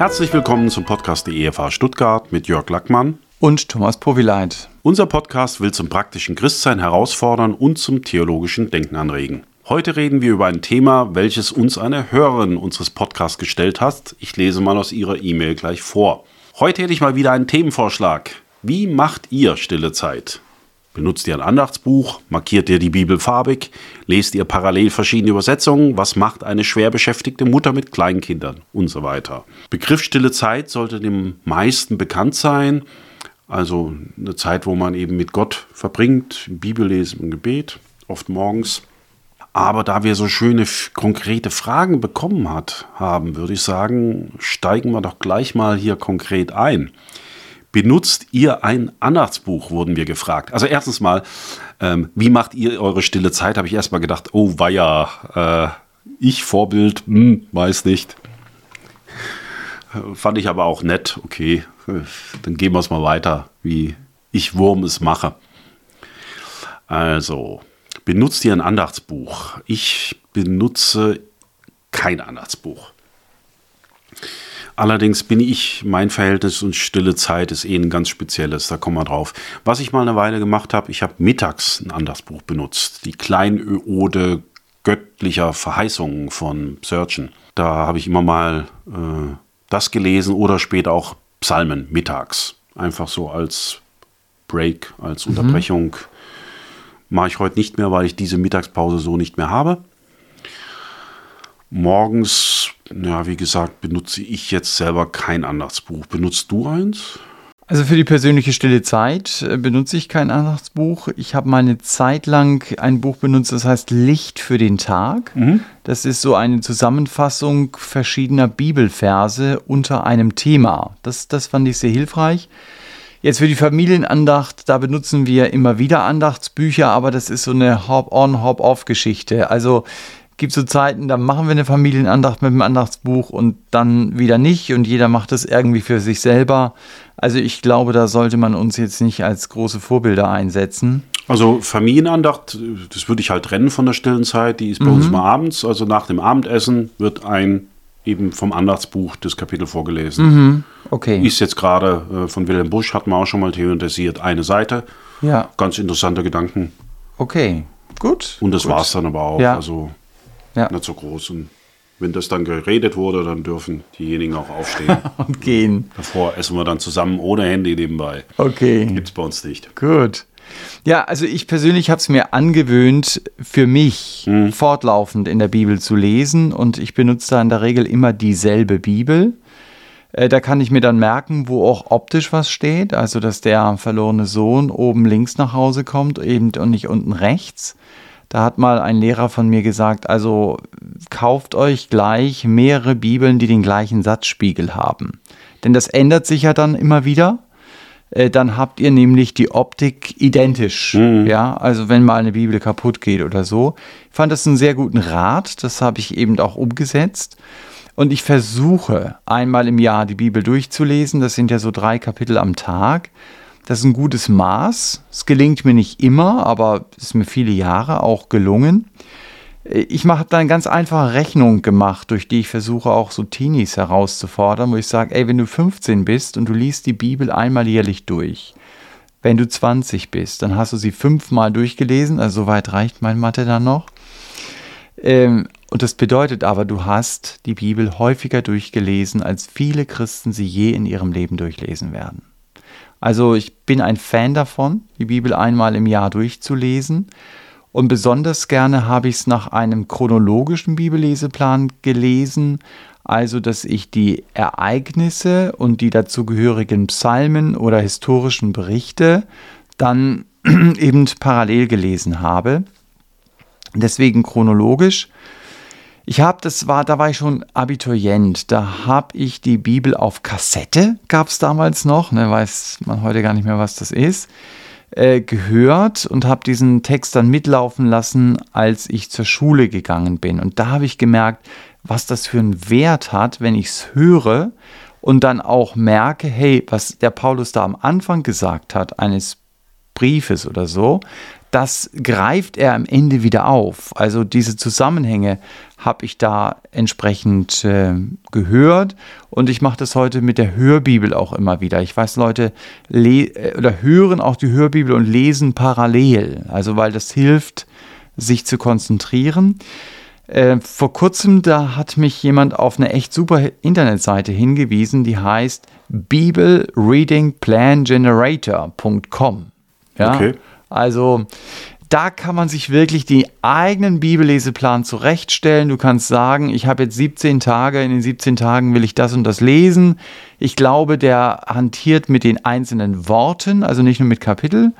Herzlich willkommen zum Podcast der EFA Stuttgart mit Jörg Lackmann und Thomas Powileit. Unser Podcast will zum praktischen Christsein herausfordern und zum theologischen Denken anregen. Heute reden wir über ein Thema, welches uns eine Hörerin unseres Podcasts gestellt hat. Ich lese mal aus ihrer E-Mail gleich vor. Heute hätte ich mal wieder einen Themenvorschlag. Wie macht ihr stille Zeit? Benutzt ihr ein Andachtsbuch? Markiert ihr die Bibel farbig? Lest ihr parallel verschiedene Übersetzungen? Was macht eine schwer beschäftigte Mutter mit Kleinkindern? Und so weiter. Begriff stille Zeit sollte dem meisten bekannt sein. Also eine Zeit, wo man eben mit Gott verbringt, Bibellesen und Gebet, oft morgens. Aber da wir so schöne konkrete Fragen bekommen hat, haben, würde ich sagen, steigen wir doch gleich mal hier konkret ein. Benutzt ihr ein Andachtsbuch, wurden wir gefragt. Also erstens mal, ähm, wie macht ihr eure stille Zeit? Habe ich erst mal gedacht, oh weia, äh, ich Vorbild, hm, weiß nicht. Fand ich aber auch nett, okay, dann gehen wir es mal weiter, wie ich Wurm es mache. Also, benutzt ihr ein Andachtsbuch? Ich benutze kein Andachtsbuch. Allerdings bin ich, mein Verhältnis und stille Zeit ist eh ein ganz spezielles, da kommen wir drauf. Was ich mal eine Weile gemacht habe, ich habe mittags ein Andachtsbuch benutzt, die Kleinode göttlicher Verheißungen von Surgeon. Da habe ich immer mal äh, das gelesen oder später auch Psalmen mittags. Einfach so als Break, als mhm. Unterbrechung. Mache ich heute nicht mehr, weil ich diese Mittagspause so nicht mehr habe. Morgens, ja, wie gesagt, benutze ich jetzt selber kein Andachtsbuch. Benutzt du eins? Also für die persönliche stille Zeit äh, benutze ich kein Andachtsbuch. Ich habe mal eine Zeit lang ein Buch benutzt, das heißt Licht für den Tag. Mhm. Das ist so eine Zusammenfassung verschiedener Bibelverse unter einem Thema. Das, das fand ich sehr hilfreich. Jetzt für die Familienandacht, da benutzen wir immer wieder Andachtsbücher, aber das ist so eine Hop-on, Hop-off-Geschichte. Also gibt so Zeiten, da machen wir eine Familienandacht mit dem Andachtsbuch und dann wieder nicht und jeder macht es irgendwie für sich selber. Also ich glaube, da sollte man uns jetzt nicht als große Vorbilder einsetzen. Also Familienandacht, das würde ich halt trennen von der stillen Zeit, die ist bei mhm. uns mal abends, also nach dem Abendessen wird ein eben vom Andachtsbuch das Kapitel vorgelesen. Mhm. Okay. Ist jetzt gerade äh, von Wilhelm Busch, hat man auch schon mal thematisiert, eine Seite. Ja. Ganz interessante Gedanken. Okay, gut. Und das war es dann aber auch. Ja. Also ja. nicht so groß. Und wenn das dann geredet wurde, dann dürfen diejenigen auch aufstehen. und gehen. Davor essen wir dann zusammen ohne Handy nebenbei. Okay. Gibt es bei uns nicht. Gut. Ja, also ich persönlich habe es mir angewöhnt, für mich hm. fortlaufend in der Bibel zu lesen und ich benutze da in der Regel immer dieselbe Bibel. Äh, da kann ich mir dann merken, wo auch optisch was steht, also dass der verlorene Sohn oben links nach Hause kommt eben und nicht unten rechts. Da hat mal ein Lehrer von mir gesagt, also kauft euch gleich mehrere Bibeln, die den gleichen Satzspiegel haben. Denn das ändert sich ja dann immer wieder. Äh, dann habt ihr nämlich die Optik identisch. Mhm. Ja, also wenn mal eine Bibel kaputt geht oder so. Ich fand das einen sehr guten Rat. Das habe ich eben auch umgesetzt. Und ich versuche einmal im Jahr die Bibel durchzulesen. Das sind ja so drei Kapitel am Tag. Das ist ein gutes Maß. Es gelingt mir nicht immer, aber es ist mir viele Jahre auch gelungen. Ich habe da eine ganz einfache Rechnung gemacht, durch die ich versuche auch so Teenies herauszufordern, wo ich sage, ey, wenn du 15 bist und du liest die Bibel einmal jährlich durch, wenn du 20 bist, dann hast du sie fünfmal durchgelesen, also soweit reicht mein Mathe dann noch. Ähm, und das bedeutet aber, du hast die Bibel häufiger durchgelesen, als viele Christen sie je in ihrem Leben durchlesen werden. Also ich bin ein Fan davon, die Bibel einmal im Jahr durchzulesen. Und besonders gerne habe ich es nach einem chronologischen Bibelleseplan gelesen, also dass ich die Ereignisse und die dazugehörigen Psalmen oder historischen Berichte dann eben parallel gelesen habe. Deswegen chronologisch. Ich habe, das war, da war ich schon Abiturient. Da habe ich die Bibel auf Kassette, gab es damals noch, ne, weiß man heute gar nicht mehr, was das ist, äh, gehört und habe diesen Text dann mitlaufen lassen, als ich zur Schule gegangen bin. Und da habe ich gemerkt, was das für einen Wert hat, wenn ich es höre und dann auch merke, hey, was der Paulus da am Anfang gesagt hat, eines Briefes oder so, das greift er am Ende wieder auf. Also diese Zusammenhänge habe ich da entsprechend äh, gehört und ich mache das heute mit der Hörbibel auch immer wieder. Ich weiß, Leute äh, oder hören auch die Hörbibel und lesen parallel, also weil das hilft, sich zu konzentrieren. Äh, vor kurzem, da hat mich jemand auf eine echt super Internetseite hingewiesen, die heißt bibelreadingplangenerator.com. Ja? Okay. Also da kann man sich wirklich die eigenen Bibelleseplan zurechtstellen. Du kannst sagen, ich habe jetzt 17 Tage, in den 17 Tagen will ich das und das lesen. Ich glaube, der hantiert mit den einzelnen Worten, also nicht nur mit Kapitel,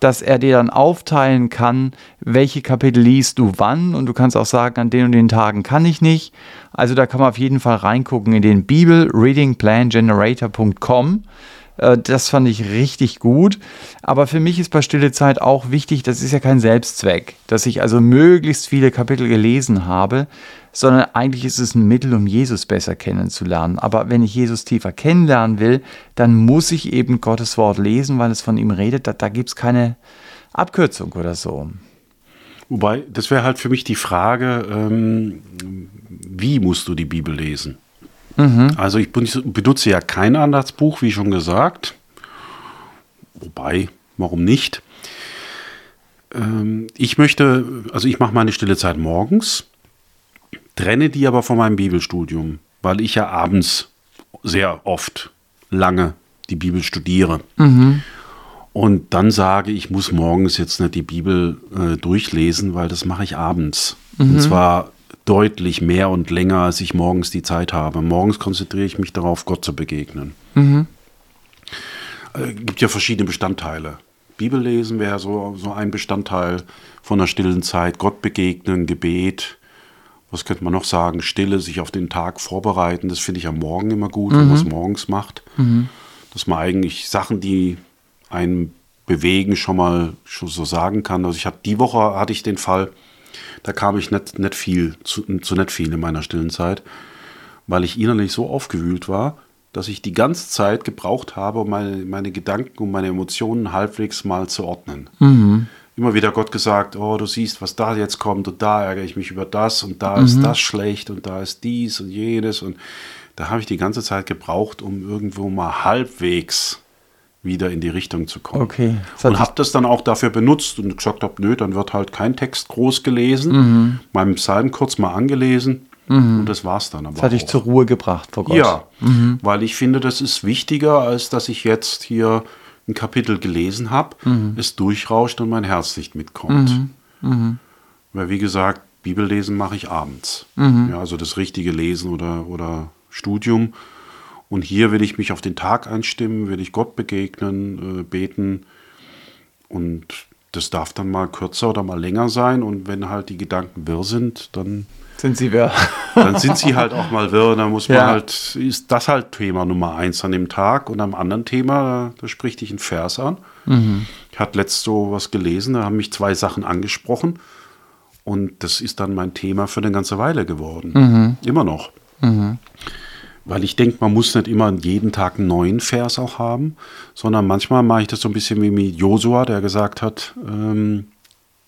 dass er dir dann aufteilen kann, welche Kapitel liest du wann und du kannst auch sagen, an den und den Tagen kann ich nicht. Also da kann man auf jeden Fall reingucken in den bibelreadingplangenerator.com. Äh, das fand ich richtig gut. Aber für mich ist bei Stille Zeit auch wichtig, das ist ja kein Selbstzweck, dass ich also möglichst viele Kapitel gelesen habe, sondern eigentlich ist es ein Mittel, um Jesus besser kennenzulernen. Aber wenn ich Jesus tiefer kennenlernen will, dann muss ich eben Gottes Wort lesen, weil es von ihm redet. Da, da gibt es keine Abkürzung oder so. Wobei, das wäre halt für mich die Frage, ähm, wie musst du die Bibel lesen? Mhm. Also ich benutze ja kein Andachtsbuch, wie schon gesagt. Wobei, warum nicht? Ähm, ich möchte, also ich mache meine stille Zeit morgens, trenne die aber von meinem Bibelstudium, weil ich ja abends sehr oft lange die Bibel studiere. Mhm. Und dann sage ich, muss morgens jetzt nicht die Bibel äh, durchlesen, weil das mache ich abends. Mhm. Und zwar deutlich mehr und länger, als ich morgens die Zeit habe. Morgens konzentriere ich mich darauf, Gott zu begegnen. Mhm. Äh, gibt ja verschiedene Bestandteile. Bibellesen wäre so, so ein Bestandteil von der stillen Zeit. Gott begegnen, Gebet. Was könnte man noch sagen? Stille, sich auf den Tag vorbereiten. Das finde ich am Morgen immer gut, mhm. wenn man es morgens macht. Mhm. Dass man eigentlich Sachen, die einen bewegen, schon mal schon so sagen kann. Also ich hatte die Woche hatte ich den Fall, da kam ich nicht, nicht viel, zu, zu nicht viel in meiner stillen Zeit, weil ich innerlich so aufgewühlt war, dass ich die ganze Zeit gebraucht habe, um meine, meine Gedanken und meine Emotionen halbwegs mal zu ordnen. Mhm. Immer wieder Gott gesagt, oh, du siehst, was da jetzt kommt und da ärgere ich mich über das und da mhm. ist das schlecht und da ist dies und jenes und da habe ich die ganze Zeit gebraucht, um irgendwo mal halbwegs wieder in die Richtung zu kommen. Okay. Und habe das dann auch dafür benutzt und gesagt habe, nö, dann wird halt kein Text groß gelesen, mhm. meinem Psalm kurz mal angelesen mhm. und das war's dann. Aber das hat dich zur Ruhe gebracht vor Gott. Ja, mhm. weil ich finde, das ist wichtiger, als dass ich jetzt hier ein Kapitel gelesen habe, mhm. es durchrauscht und mein Herz nicht mitkommt. Mhm. Mhm. Weil wie gesagt, Bibellesen mache ich abends. Ja, also das richtige Lesen oder, oder Studium und hier will ich mich auf den Tag einstimmen, will ich Gott begegnen, äh, beten. Und das darf dann mal kürzer oder mal länger sein. Und wenn halt die Gedanken wirr sind, dann sind sie wirr. dann sind sie halt auch mal wirr. Dann muss man ja. halt, ist das halt Thema Nummer eins an dem Tag. Und am anderen Thema, da, da spricht dich ein Vers an. Mhm. Ich hatte letzt so was gelesen, da haben mich zwei Sachen angesprochen. Und das ist dann mein Thema für eine ganze Weile geworden. Mhm. Immer noch. Mhm. Weil ich denke, man muss nicht immer jeden Tag einen neuen Vers auch haben, sondern manchmal mache ich das so ein bisschen wie mit Josua, der gesagt hat, ähm,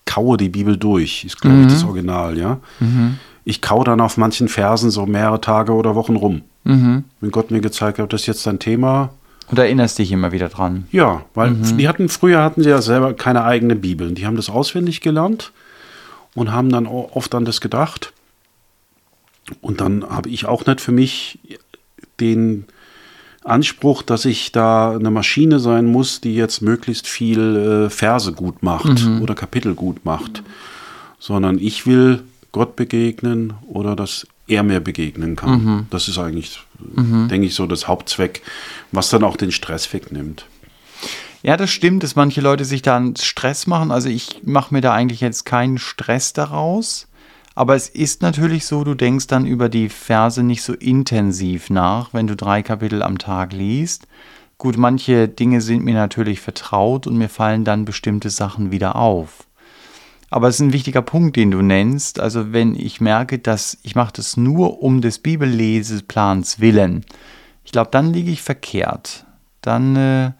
kaue die Bibel durch, ist glaube mhm. ich das Original, ja. Mhm. Ich kaue dann auf manchen Versen so mehrere Tage oder Wochen rum. Mhm. Wenn Gott mir gezeigt hat, das ist jetzt dein Thema. Und erinnerst dich immer wieder dran. Ja, weil mhm. die hatten, früher hatten sie ja selber keine eigene Bibel. Die haben das auswendig gelernt und haben dann oft an das gedacht. Und dann habe ich auch nicht für mich den Anspruch, dass ich da eine Maschine sein muss, die jetzt möglichst viel äh, Verse gut macht mhm. oder Kapitel gut macht, sondern ich will Gott begegnen oder dass er mir begegnen kann. Mhm. Das ist eigentlich, mhm. denke ich, so das Hauptzweck, was dann auch den Stress wegnimmt. Ja, das stimmt, dass manche Leute sich da einen Stress machen. Also ich mache mir da eigentlich jetzt keinen Stress daraus. Aber es ist natürlich so, du denkst dann über die Verse nicht so intensiv nach, wenn du drei Kapitel am Tag liest. Gut, manche Dinge sind mir natürlich vertraut und mir fallen dann bestimmte Sachen wieder auf. Aber es ist ein wichtiger Punkt, den du nennst. Also wenn ich merke, dass ich mache das nur um des Bibelleseplans willen, ich glaube, dann liege ich verkehrt. Dann äh,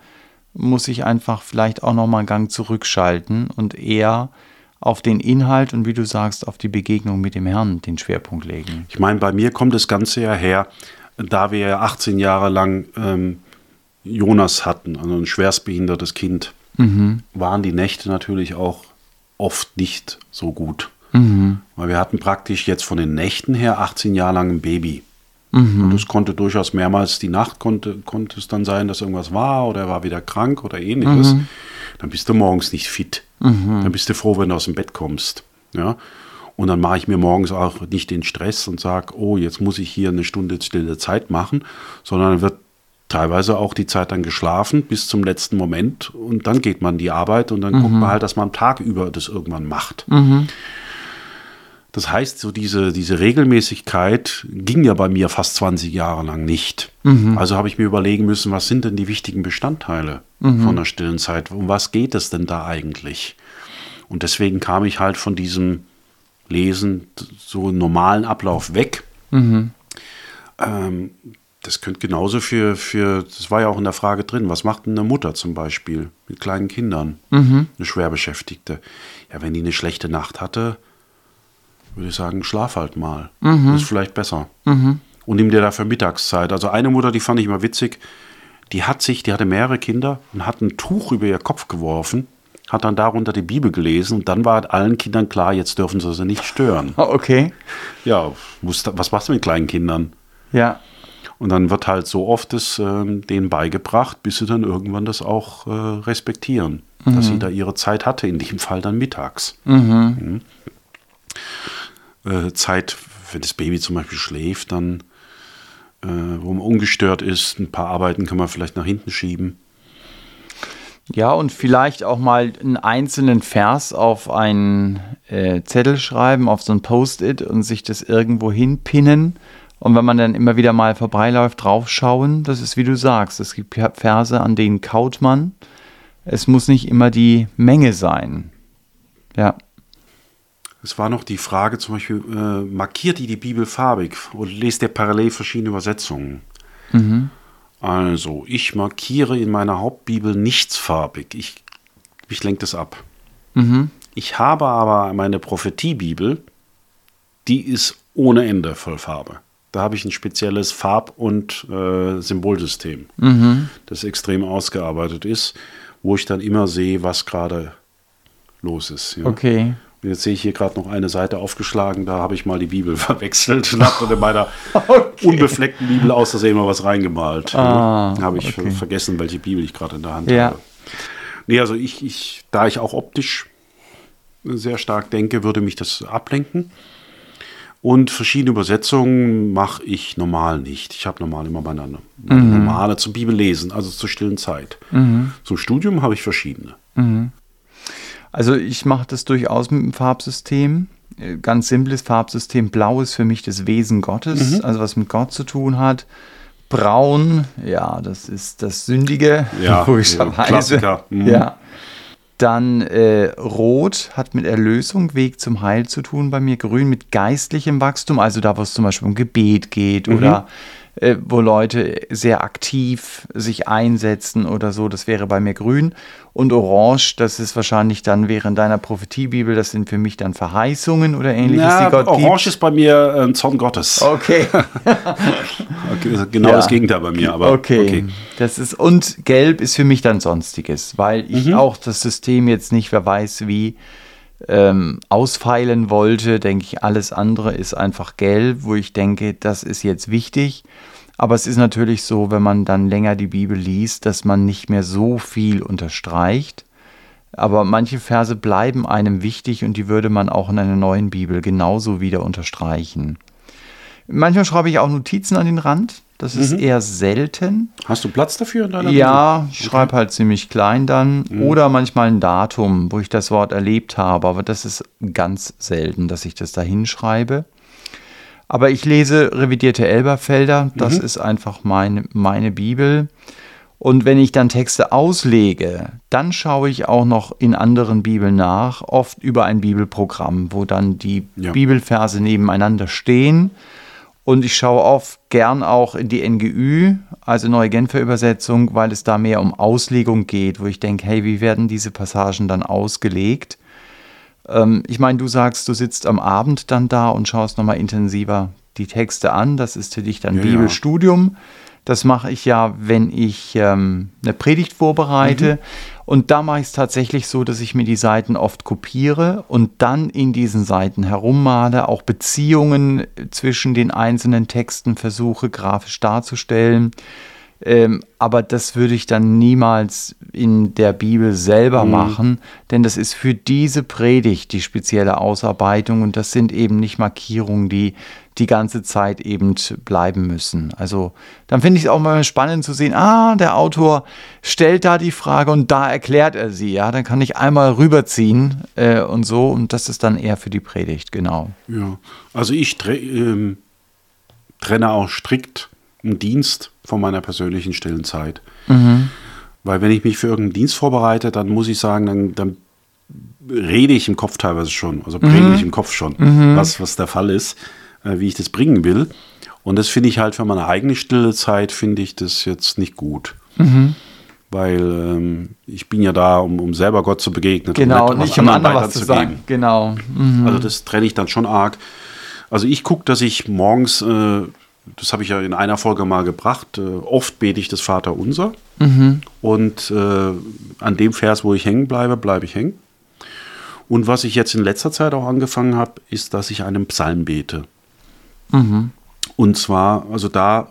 muss ich einfach vielleicht auch nochmal einen Gang zurückschalten und eher auf den Inhalt und wie du sagst, auf die Begegnung mit dem Herrn den Schwerpunkt legen. Ich meine, bei mir kommt das Ganze ja her, da wir ja 18 Jahre lang ähm, Jonas hatten, also ein schwerstbehindertes Kind, mhm. waren die Nächte natürlich auch oft nicht so gut. Mhm. Weil wir hatten praktisch jetzt von den Nächten her 18 Jahre lang ein Baby. Mhm. Und es konnte durchaus mehrmals die Nacht konnte, konnte es dann sein, dass irgendwas war oder er war wieder krank oder ähnliches. Mhm. Dann bist du morgens nicht fit. Mhm. Dann bist du froh, wenn du aus dem Bett kommst. Ja. Und dann mache ich mir morgens auch nicht den Stress und sage, oh, jetzt muss ich hier eine Stunde stille Zeit machen, sondern dann wird teilweise auch die Zeit dann geschlafen bis zum letzten Moment und dann geht man die Arbeit und dann mhm. guckt man halt, dass man am Tag über das irgendwann macht. Mhm. Das heißt, so diese, diese Regelmäßigkeit ging ja bei mir fast 20 Jahre lang nicht. Mhm. Also habe ich mir überlegen müssen, was sind denn die wichtigen Bestandteile mhm. von der stillen Zeit? Um was geht es denn da eigentlich? Und deswegen kam ich halt von diesem Lesen so normalen Ablauf weg. Mhm. Ähm, das könnte genauso für, für, das war ja auch in der Frage drin, was macht denn eine Mutter zum Beispiel mit kleinen Kindern, mhm. eine Schwerbeschäftigte? Ja, wenn die eine schlechte Nacht hatte, würde ich sagen, schlaf halt mal. Mhm. Das ist vielleicht besser. Mhm. Und nimm dir dafür Mittagszeit. Also eine Mutter, die fand ich mal witzig, die hat sich, die hatte mehrere Kinder und hat ein Tuch über ihr Kopf geworfen, hat dann darunter die Bibel gelesen und dann war allen Kindern klar, jetzt dürfen sie sie nicht stören. Okay. Ja, was machst du mit kleinen Kindern? Ja. Und dann wird halt so oft es äh, denen beigebracht, bis sie dann irgendwann das auch äh, respektieren. Mhm. Dass sie da ihre Zeit hatte, in dem Fall dann mittags. Mhm. Mhm. Äh, Zeit, wenn das Baby zum Beispiel schläft, dann, äh, wo man ungestört ist, ein paar Arbeiten kann man vielleicht nach hinten schieben. Ja, und vielleicht auch mal einen einzelnen Vers auf einen äh, Zettel schreiben, auf so ein Post-it und sich das irgendwo hinpinnen und wenn man dann immer wieder mal vorbeiläuft, draufschauen, das ist wie du sagst, es gibt Verse, an denen kaut man. Es muss nicht immer die Menge sein. Ja. Es war noch die Frage zum Beispiel, äh, markiert die die Bibel farbig oder lest ihr parallel verschiedene Übersetzungen? Mhm. Also, ich markiere in meiner Hauptbibel nichts farbig. Ich, ich lenke das ab. Mhm. Ich habe aber meine Prophetiebibel, die ist ohne Ende voll Farbe. Da habe ich ein spezielles Farb- und äh, Symbolsystem, mhm. das extrem ausgearbeitet ist, wo ich dann immer sehe, was gerade los ist. Ja. Okay. Jetzt sehe ich hier gerade noch eine Seite aufgeschlagen, da habe ich mal die Bibel verwechselt und habe in meiner okay. unbefleckten Bibel aus Versehen mal was reingemalt. Ah, ja. habe ich okay. vergessen, welche Bibel ich gerade in der Hand ja. habe. Nee, also ich, ich, da ich auch optisch sehr stark denke, würde mich das ablenken. Und verschiedene Übersetzungen mache ich normal nicht. Ich habe normal immer meine, meine mhm. normale zum Bibellesen, also zur stillen Zeit. Mhm. Zum Studium habe ich verschiedene. Mhm. Also ich mache das durchaus mit dem Farbsystem. Ganz simples Farbsystem. Blau ist für mich das Wesen Gottes, mhm. also was mit Gott zu tun hat. Braun, ja, das ist das Sündige, ja, logischerweise. Klassiker. Mhm. Ja. Dann äh, Rot hat mit Erlösung, Weg zum Heil zu tun bei mir. Grün mit geistlichem Wachstum, also da, wo es zum Beispiel um Gebet geht mhm. oder äh, wo Leute sehr aktiv sich einsetzen oder so. Das wäre bei mir grün. Und orange, das ist wahrscheinlich dann während deiner Prophetiebibel, das sind für mich dann Verheißungen oder ähnliches, ja, die Gott Orange gibt. ist bei mir ein Zorn Gottes. Okay. okay genau ja. das Gegenteil bei mir, aber okay. okay. Das ist, und gelb ist für mich dann Sonstiges, weil ich mhm. auch das System jetzt nicht, wer weiß wie, ähm, ausfeilen wollte, denke ich, alles andere ist einfach gelb, wo ich denke, das ist jetzt wichtig. Aber es ist natürlich so, wenn man dann länger die Bibel liest, dass man nicht mehr so viel unterstreicht. Aber manche Verse bleiben einem wichtig und die würde man auch in einer neuen Bibel genauso wieder unterstreichen. Manchmal schreibe ich auch Notizen an den Rand. Das ist mhm. eher selten. Hast du Platz dafür in deiner Ja, ich okay. schreibe halt ziemlich klein dann. Mhm. Oder manchmal ein Datum, wo ich das Wort erlebt habe. Aber das ist ganz selten, dass ich das da hinschreibe. Aber ich lese revidierte Elberfelder. Das mhm. ist einfach meine, meine Bibel. Und wenn ich dann Texte auslege, dann schaue ich auch noch in anderen Bibeln nach, oft über ein Bibelprogramm, wo dann die ja. Bibelverse nebeneinander stehen Und ich schaue oft gern auch in die NGÜ, also Neue Genfer Übersetzung, weil es da mehr um Auslegung geht, wo ich denke, hey, wie werden diese Passagen dann ausgelegt? Ähm, ich meine, du sagst, du sitzt am Abend dann da und schaust nochmal intensiver die Texte an. Das ist für dich dann ja, Bibelstudium. Ja. Das mache ich ja, wenn ich ähm, eine Predigt vorbereite. Mhm. Und da mache ich es tatsächlich so, dass ich mir die Seiten oft kopiere und dann in diesen Seiten herummale, auch Beziehungen zwischen den einzelnen Texten versuche grafisch darzustellen. Ähm, aber das würde ich dann niemals in der Bibel selber mhm. machen, denn das ist für diese Predigt die spezielle Ausarbeitung und das sind eben nicht Markierungen, die die ganze Zeit eben bleiben müssen. Also dann finde ich es auch mal spannend zu sehen, ah, der Autor stellt da die Frage und da erklärt er sie. Ja, dann kann ich einmal rüberziehen äh, und so und das ist dann eher für die Predigt, genau. Ja, also ich ähm, trenne auch strikt einen Dienst von meiner persönlichen stillen Zeit. Mhm. Weil wenn ich mich für irgendeinen Dienst vorbereite, dann muss ich sagen, dann, dann rede ich im Kopf teilweise schon, also predige mhm. ich im Kopf schon, mhm. was, was der Fall ist, wie ich das bringen will. Und das finde ich halt für meine eigene stille Zeit, finde ich das jetzt nicht gut. Mhm. Weil ähm, ich bin ja da, um, um selber Gott zu begegnen. Genau, um nicht um anderen was zu sagen. Genau. Mhm. Also das trenne ich dann schon arg. Also ich gucke, dass ich morgens äh, das habe ich ja in einer Folge mal gebracht, äh, oft bete ich das Vater unser. Mhm. Und äh, an dem Vers, wo ich hängen bleibe, bleibe ich hängen. Und was ich jetzt in letzter Zeit auch angefangen habe, ist, dass ich einen Psalm bete. Mhm. Und zwar, also da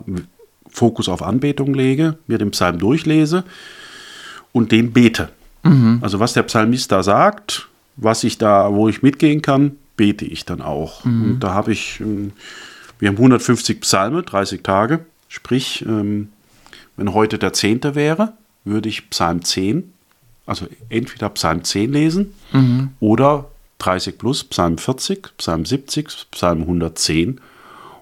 Fokus auf Anbetung lege, mir den Psalm durchlese und den bete. Mhm. Also was der Psalmist da sagt, was ich da, wo ich mitgehen kann, bete ich dann auch. Mhm. Und da habe ich ähm, wir haben 150 Psalme, 30 Tage. Sprich, ähm, wenn heute der 10. wäre, würde ich Psalm 10, also entweder Psalm 10 lesen mhm. oder 30 plus Psalm 40, Psalm 70, Psalm 110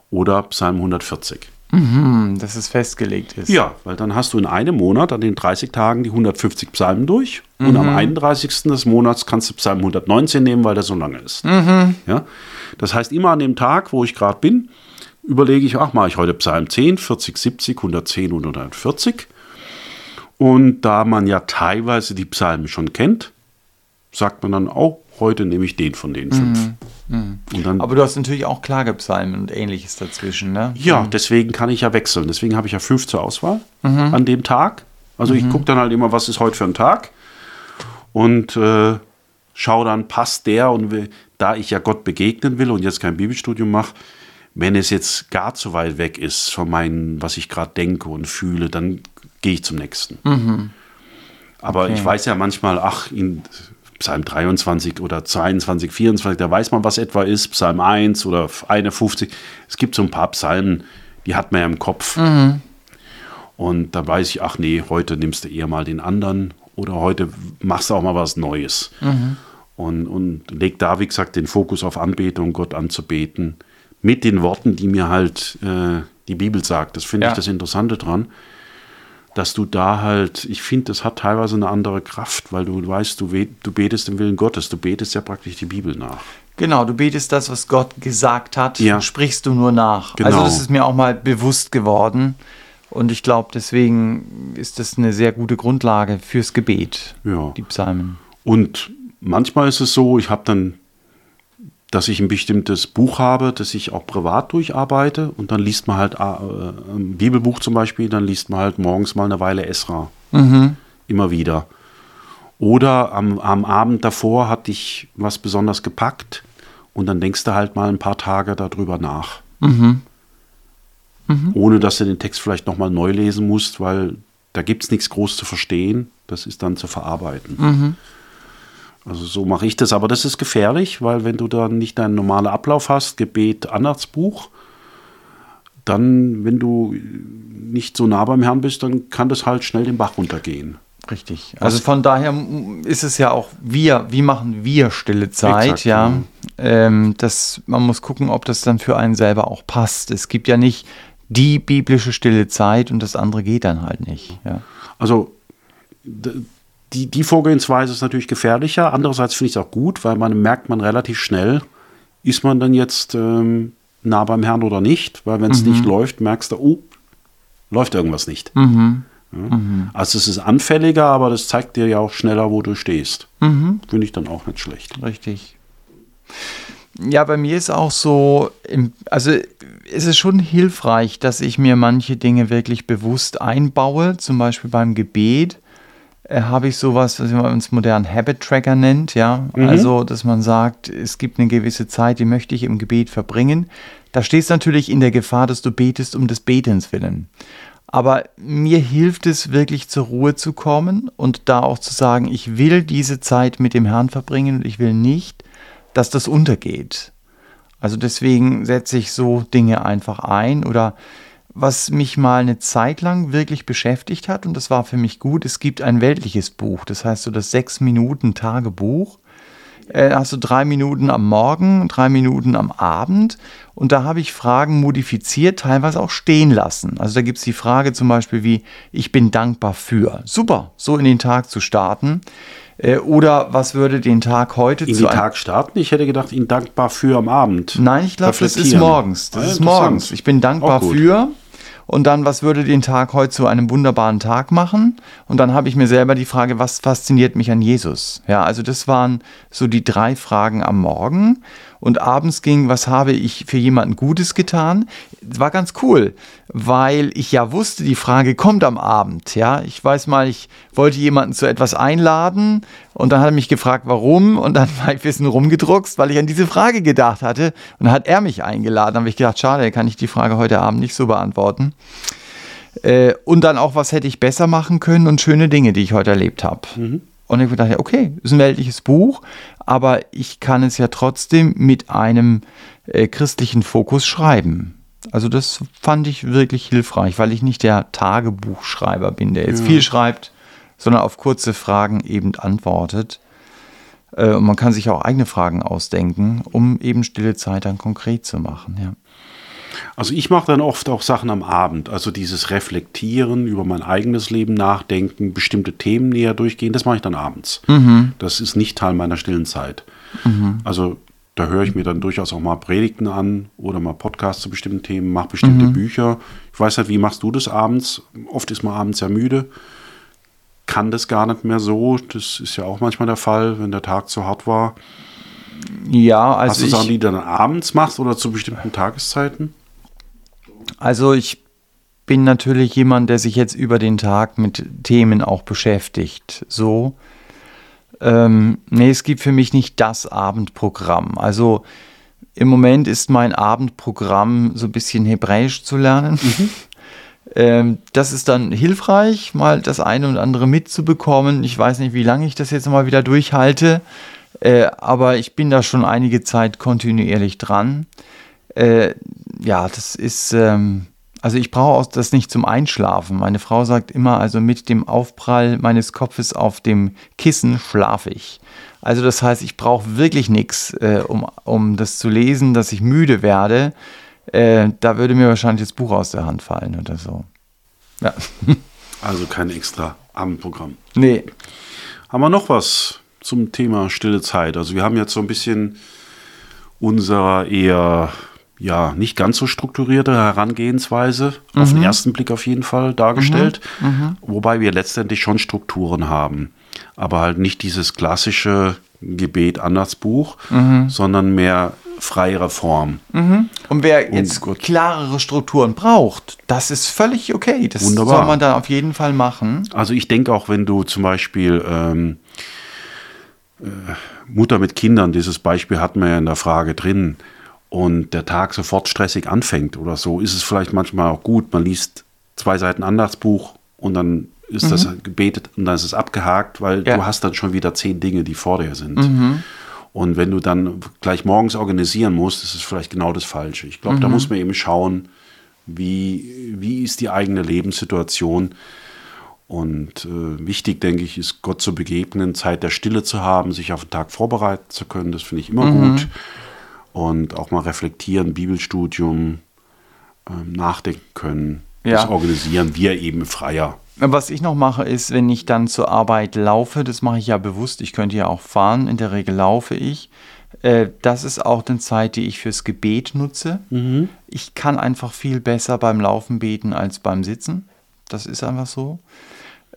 oder Psalm 140. Mhm, dass es festgelegt ist. Ja, weil dann hast du in einem Monat an den 30 Tagen die 150 Psalmen durch mhm. und am 31. des Monats kannst du Psalm 119 nehmen, weil der so lange ist. Mhm. Ja? Das heißt, immer an dem Tag, wo ich gerade bin, überlege ich, ach, mache ich heute Psalm 10, 40, 70, 110 und 140. Und da man ja teilweise die Psalmen schon kennt, sagt man dann auch, heute nehme ich den von den fünf. Mhm. Mhm. Dann, Aber du hast natürlich auch Klagepsalmen und ähnliches dazwischen, ne? Ja, mhm. deswegen kann ich ja wechseln. Deswegen habe ich ja fünf zur Auswahl mhm. an dem Tag. Also ich mhm. gucke dann halt immer, was ist heute für ein Tag. Und äh, schaue dann, passt der und will, da ich ja Gott begegnen will und jetzt kein Bibelstudium mache, wenn es jetzt gar zu weit weg ist von meinem, was ich gerade denke und fühle, dann gehe ich zum nächsten. Mhm. Aber okay. ich weiß ja manchmal, ach, in Psalm 23 oder 22, 24, da weiß man, was etwa ist, Psalm 1 oder 51. Es gibt so ein paar Psalmen, die hat man ja im Kopf. Mhm. Und da weiß ich, ach nee, heute nimmst du eher mal den anderen oder heute machst du auch mal was Neues. Mhm. Und, und leg da, wie gesagt, den Fokus auf Anbetung, Gott anzubeten mit den Worten, die mir halt äh, die Bibel sagt. Das finde ja. ich das Interessante dran, dass du da halt, ich finde, das hat teilweise eine andere Kraft, weil du weißt, du, du betest den Willen Gottes, du betest ja praktisch die Bibel nach. Genau, du betest das, was Gott gesagt hat, ja. sprichst du nur nach. Genau. Also das ist mir auch mal bewusst geworden. Und ich glaube, deswegen ist das eine sehr gute Grundlage fürs Gebet, ja. die Psalmen. Und manchmal ist es so, ich habe dann dass ich ein bestimmtes Buch habe, das ich auch privat durcharbeite und dann liest man halt äh, ein Bibelbuch zum Beispiel, dann liest man halt morgens mal eine Weile Esra. Mhm. Immer wieder. Oder am, am Abend davor hatte ich was besonders gepackt und dann denkst du halt mal ein paar Tage darüber nach. Mhm. Mhm. Ohne dass du den Text vielleicht nochmal neu lesen musst, weil da gibt es nichts groß zu verstehen. Das ist dann zu verarbeiten. Also so mache ich das, aber das ist gefährlich, weil wenn du dann nicht deinen normalen Ablauf hast, Gebet, Andachtsbuch, dann, wenn du nicht so nah beim Herrn bist, dann kann das halt schnell den Bach runtergehen. Richtig. Also von daher ist es ja auch wir, wie machen wir stille Zeit, Exakt, ja. ja. Ähm, das, man muss gucken, ob das dann für einen selber auch passt. Es gibt ja nicht die biblische stille Zeit und das andere geht dann halt nicht. Ja. Also die, die Vorgehensweise ist natürlich gefährlicher. Andererseits finde ich es auch gut, weil man merkt man relativ schnell, ist man dann jetzt ähm, nah beim Herrn oder nicht, weil wenn es Mhm. nicht läuft, merkst du, oh, läuft irgendwas nicht. Mhm. Ja? Also es ist anfälliger, aber das zeigt dir ja auch schneller, wo du stehst. Mhm. Finde ich dann auch nicht schlecht. Richtig. Ja, bei mir ist auch so, also es ist schon hilfreich, dass ich mir manche Dinge wirklich bewusst einbaue. Zum Beispiel beim Gebet habe ich sowas, was man uns modern Habit Tracker nennt, ja. Also, dass man sagt, es gibt eine gewisse Zeit, die möchte ich im Gebet verbringen. Da stehst du natürlich in der Gefahr, dass du betest um des Betens willen. Aber mir hilft es wirklich zur Ruhe zu kommen und da auch zu sagen, ich will diese Zeit mit dem Herrn verbringen und ich will nicht, dass das untergeht. Also deswegen setze ich so Dinge einfach ein oder was mich mal eine Zeit lang wirklich beschäftigt hat und das war für mich gut, es gibt ein weltliches Buch, das heißt so das sechs Minuten Tagebuch. Äh, hast du drei Minuten am Morgen, drei Minuten am Abend und da habe ich Fragen modifiziert, teilweise auch stehen lassen. Also da gibt es die Frage zum Beispiel wie, ich bin dankbar für. Super, so in den Tag zu starten. Äh, oder was würde den Tag heute In zu den Tag starten? Ich hätte gedacht, ihn dankbar für am Abend. Nein, ich glaube, das ist morgens. Das Ah, ist morgens. Ich bin dankbar für. Und dann, was würde den Tag heute zu einem wunderbaren Tag machen? Und dann habe ich mir selber die Frage, was fasziniert mich an Jesus? Ja, also das waren so die drei Fragen am Morgen. Und abends ging, was habe ich für jemanden Gutes getan? War ganz cool, weil ich ja wusste, die Frage kommt am Abend. Ja, ich weiß mal, ich wollte jemanden zu etwas einladen und dann hat er mich gefragt, warum. Und dann war ich ein bisschen rumgedruckst, weil ich an diese Frage gedacht hatte. Und dann hat er mich eingeladen. Dann habe ich gedacht, schade, kann ich die Frage heute Abend nicht so beantworten. Äh, und dann auch, was hätte ich besser machen können und schöne Dinge, die ich heute erlebt habe. Und ich ja, okay, ist ein weltliches Buch, aber ich kann es ja trotzdem mit einem äh, christlichen Fokus schreiben. Also das fand ich wirklich hilfreich, weil ich nicht der Tagebuchschreiber bin, der jetzt viel schreibt, sondern auf kurze Fragen eben antwortet. Äh, und man kann sich auch eigene Fragen ausdenken, um eben stille Zeit dann konkret zu machen. Ja. Also ich mache dann oft auch Sachen am Abend. Also dieses Reflektieren, über mein eigenes Leben nachdenken, bestimmte Themen näher durchgehen, das mache ich dann abends. Das ist nicht Teil meiner stillen Zeit. Also da höre ich mir dann durchaus auch mal Predigten an oder mal Podcasts zu bestimmten Themen, mache bestimmte Bücher. Ich weiß nicht, wie machst du das abends? Oft ist man abends ja müde, kann das gar nicht mehr so. Das ist ja auch manchmal der Fall, wenn der Tag zu hart war. Ja, also Hast du ich, Sachen, die du dann abends machst oder zu bestimmten Tageszeiten? Also ich bin natürlich jemand, der sich jetzt über den Tag mit Themen auch beschäftigt. So. Ähm, nee, es gibt für mich nicht das Abendprogramm. Also im Moment ist mein Abendprogramm so ein bisschen Hebräisch zu lernen. Ähm, das ist dann hilfreich, mal das eine und andere mitzubekommen. Ich weiß nicht, wie lange ich das jetzt mal wieder durchhalte, äh, aber ich bin da schon einige Zeit kontinuierlich dran. Äh, ja, das ist, ähm, also ich brauche auch das nicht zum Einschlafen. Meine Frau sagt immer, also mit dem Aufprall meines Kopfes auf dem Kissen schlafe ich. Also das heißt, ich brauche wirklich nichts, äh, um, um das zu lesen, dass ich müde werde. Äh, da würde mir wahrscheinlich das Buch aus der Hand fallen oder so. Ja. Also kein extra Abendprogramm. Nee. Haben wir noch was zum Thema stille Zeit? Also wir haben jetzt so ein bisschen unserer eher ja nicht ganz so strukturierte Herangehensweise auf den ersten Blick auf jeden Fall dargestellt, wobei wir letztendlich schon Strukturen haben, aber halt nicht dieses klassische Gebet Andachtsbuch, sondern mehr freiere Form. Und wer jetzt Gott. klarere Strukturen braucht, das ist völlig okay. Das Wunderbar. soll man dann auf jeden Fall machen. Also ich denke auch, wenn du zum Beispiel ähm, äh, Mutter mit Kindern, dieses Beispiel hatten wir ja in der Frage drin, und der Tag sofort stressig anfängt oder so, ist es vielleicht manchmal auch gut, man liest zwei Seiten Andachtsbuch und dann ist das gebetet und dann ist es abgehakt, weil Mhm. Ja. Mhm. du hast dann schon wieder zehn Dinge, die vor dir sind. Und wenn du dann gleich morgens organisieren musst, ist es vielleicht genau das Falsche. Ich glaube, Mhm. da muss man eben schauen, wie, wie ist die eigene Lebenssituation. Und äh, wichtig, denke ich, ist Gott zu begegnen, Zeit der Stille zu haben, sich auf den Tag vorbereiten zu können. Das finde ich immer Mhm. gut. Und auch mal reflektieren, Bibelstudium, ähm, nachdenken können, Ja. das organisieren, wir eben freier. Was ich noch mache, ist, wenn ich dann zur Arbeit laufe, das mache ich ja bewusst, ich könnte ja auch fahren, in der Regel laufe ich, Äh, das ist auch eine Zeit, die ich fürs Gebet nutze. Mhm. Ich kann einfach viel besser beim Laufen beten als beim Sitzen. Das ist einfach so.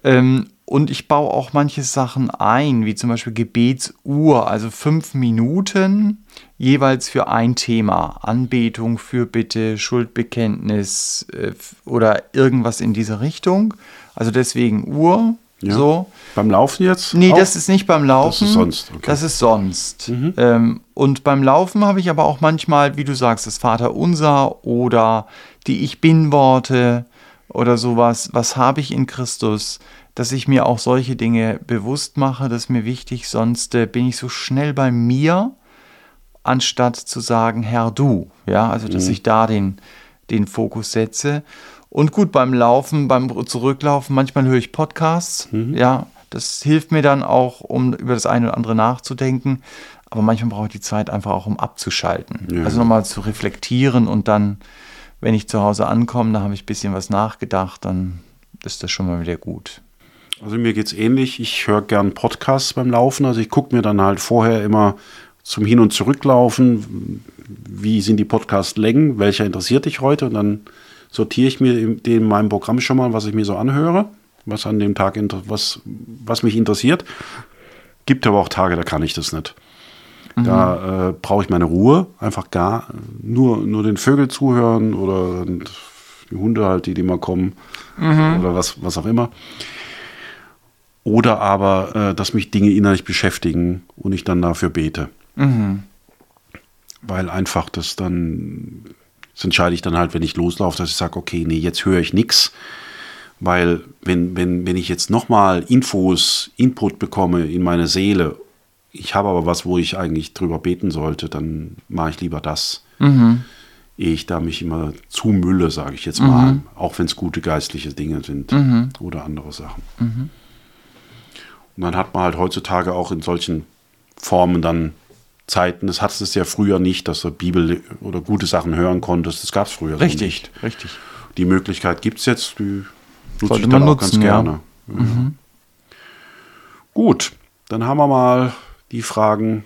Ähm, und ich baue auch manche Sachen ein, wie zum Beispiel Gebetsuhr, also fünf Minuten jeweils für ein Thema. Anbetung, Fürbitte, Schuldbekenntnis äh, oder irgendwas in diese Richtung. Also deswegen Uhr. Ja. So. Beim Laufen jetzt? Nee, auch? das ist nicht beim Laufen. Das ist sonst, okay. Das ist sonst. Mhm. Ähm, und beim Laufen habe ich aber auch manchmal, wie du sagst, das Vaterunser oder die Ich Bin-Worte oder sowas. Was habe ich in Christus? Dass ich mir auch solche Dinge bewusst mache, das ist mir wichtig. Sonst äh, bin ich so schnell bei mir, anstatt zu sagen, Herr, du. Ja, also dass Mhm. ich da den, den Fokus setze. Und gut, beim Laufen, beim Zurücklaufen, manchmal höre ich Podcasts. Mhm. Ja, das hilft mir dann auch, um über das eine oder andere nachzudenken. Aber manchmal brauche ich die Zeit einfach auch, um abzuschalten. Ja. Also nochmal zu reflektieren und dann, wenn ich zu Hause ankomme, da habe ich ein bisschen was nachgedacht, dann ist das schon mal wieder gut. Also mir geht's ähnlich. Ich höre gern Podcasts beim Laufen. Also ich gucke mir dann halt vorher immer zum Hin- und Zurücklaufen, wie sind die Podcast-Längen, welcher interessiert dich heute und dann sortiere ich mir in in meinem Programm schon mal, was ich mir so anhöre, was an dem Tag, was, was mich interessiert. Gibt aber auch Tage, da kann ich das nicht. Da äh, brauche ich meine Ruhe, einfach gar nur, nur den Vögel zuhören oder die Hunde halt, die, die mal kommen oder was, was auch immer. Oder aber, äh, dass mich Dinge innerlich beschäftigen und ich dann dafür bete. Weil einfach das dann, das entscheide ich dann halt, wenn ich loslaufe, dass ich sage, okay, nee, jetzt höre ich nichts. Weil wenn, wenn, wenn ich jetzt nochmal Infos, Input bekomme in meine Seele, ich habe aber was, wo ich eigentlich drüber beten sollte, dann mache ich lieber das. Ehe ich da mich immer zumülle, sage ich jetzt mal. Auch wenn es gute geistliche Dinge sind oder andere Sachen. Und dann hat man halt heutzutage auch in solchen Formen dann Zeiten, das hattest es ja früher nicht, dass du Bibel oder gute Sachen hören konntest. Das gab es früher so nicht. richtig. Die Möglichkeit gibt es jetzt, die nutze Sollte ich dann man auch ganz nutzen, ja. gerne. Ja. Gut, dann haben wir mal die Fragen,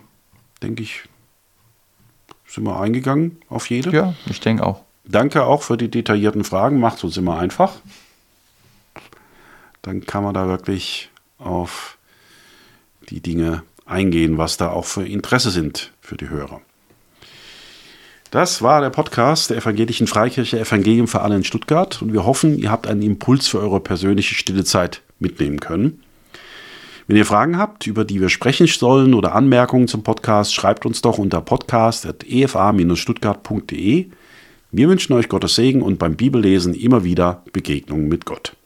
denke ich, sind wir eingegangen auf jede. Ja, ich denke auch. Danke auch für die detaillierten Fragen, macht es uns immer einfach. Dann kann man da wirklich auf die Dinge eingehen, was da auch für Interesse sind für die Hörer. Das war der Podcast der Evangelischen Freikirche Evangelium für alle in Stuttgart und wir hoffen, ihr habt einen Impuls für eure persönliche stille Zeit mitnehmen können. Wenn ihr Fragen habt, über die wir sprechen sollen oder Anmerkungen zum Podcast, schreibt uns doch unter podcast.efa-stuttgart.de. Wir wünschen euch Gottes Segen und beim Bibellesen immer wieder Begegnungen mit Gott.